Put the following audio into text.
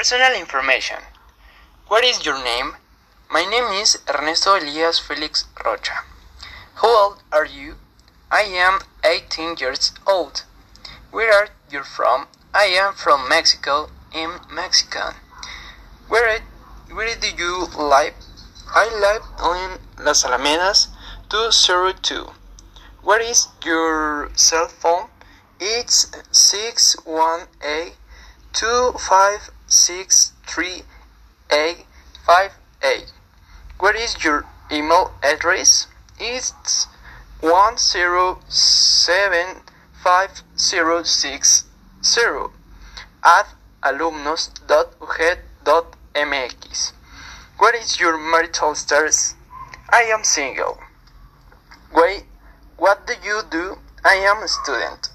Personal information. What is your name? My name is Ernesto Elias Felix Rocha. How old are you? I am 18 years old. Where are you from? I am from Mexico. I'm Mexican. Where, where do you live? I live in Las Alamedas 202. What is your cell phone? It's 618 2563 What is your email address? It's 1075060 at alumnos.ujed.mx. What is your marital status? I am single. Wait, what do you do? I am a student.